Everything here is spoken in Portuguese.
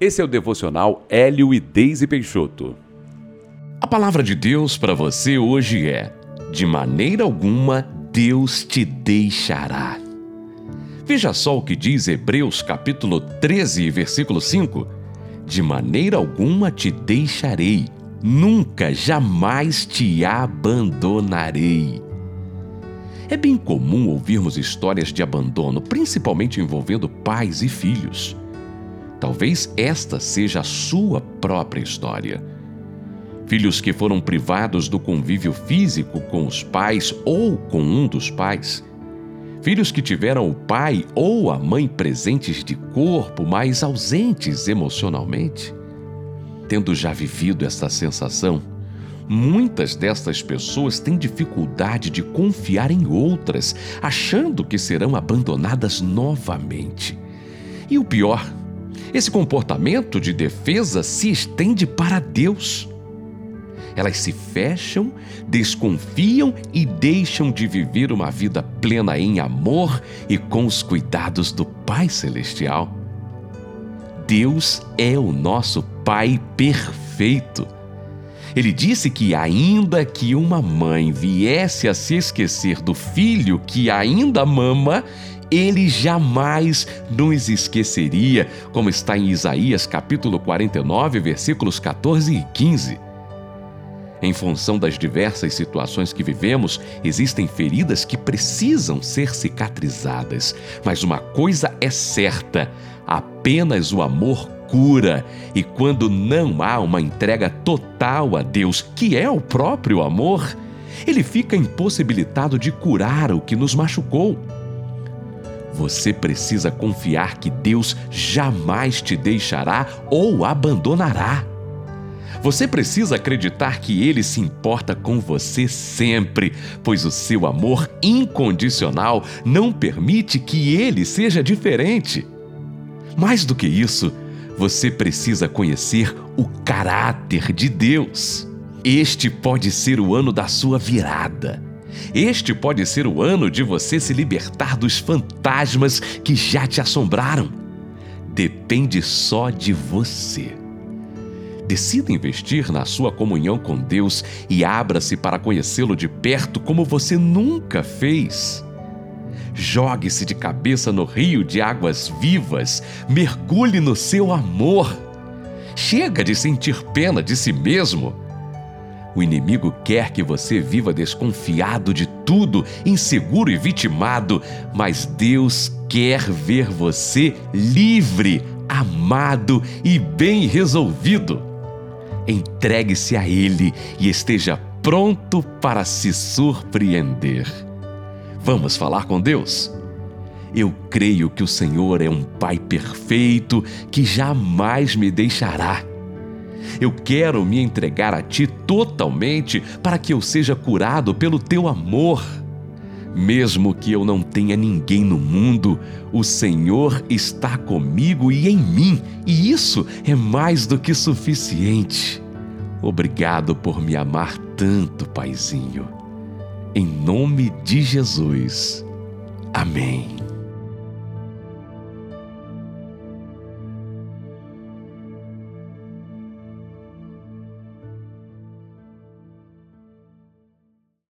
Esse é o devocional Hélio e Deise Peixoto. A palavra de Deus para você hoje é: de maneira alguma Deus te deixará. Veja só o que diz Hebreus capítulo 13, versículo 5: De maneira alguma te deixarei, nunca, jamais te abandonarei. É bem comum ouvirmos histórias de abandono, principalmente envolvendo pais e filhos. Talvez esta seja a sua própria história. Filhos que foram privados do convívio físico com os pais ou com um dos pais. Filhos que tiveram o pai ou a mãe presentes de corpo, mas ausentes emocionalmente. Tendo já vivido essa sensação, muitas destas pessoas têm dificuldade de confiar em outras, achando que serão abandonadas novamente. E o pior, esse comportamento de defesa se estende para Deus. Elas se fecham, desconfiam e deixam de viver uma vida plena em amor e com os cuidados do Pai Celestial. Deus é o nosso Pai perfeito. Ele disse que, ainda que uma mãe viesse a se esquecer do filho que ainda mama, ele jamais nos esqueceria, como está em Isaías capítulo 49, versículos 14 e 15. Em função das diversas situações que vivemos, existem feridas que precisam ser cicatrizadas. Mas uma coisa é certa: apenas o amor cura. E quando não há uma entrega total a Deus, que é o próprio amor, ele fica impossibilitado de curar o que nos machucou. Você precisa confiar que Deus jamais te deixará ou abandonará. Você precisa acreditar que Ele se importa com você sempre, pois o seu amor incondicional não permite que Ele seja diferente. Mais do que isso, você precisa conhecer o caráter de Deus. Este pode ser o ano da sua virada este pode ser o ano de você se libertar dos fantasmas que já te assombraram. Depende só de você. Decida investir na sua comunhão com Deus e abra-se para conhecê-lo de perto como você nunca fez. Jogue-se de cabeça no rio de águas vivas, mergulhe no seu amor. Chega de sentir pena de si mesmo o inimigo quer que você viva desconfiado de tudo, inseguro e vitimado, mas Deus quer ver você livre, amado e bem resolvido. Entregue-se a Ele e esteja pronto para se surpreender. Vamos falar com Deus? Eu creio que o Senhor é um Pai perfeito que jamais me deixará eu quero me entregar a Ti totalmente para que eu seja curado pelo Teu amor. Mesmo que eu não tenha ninguém no mundo, o Senhor está comigo e em mim, e isso é mais do que suficiente. Obrigado por me amar tanto, Paizinho. Em nome de Jesus. Amém.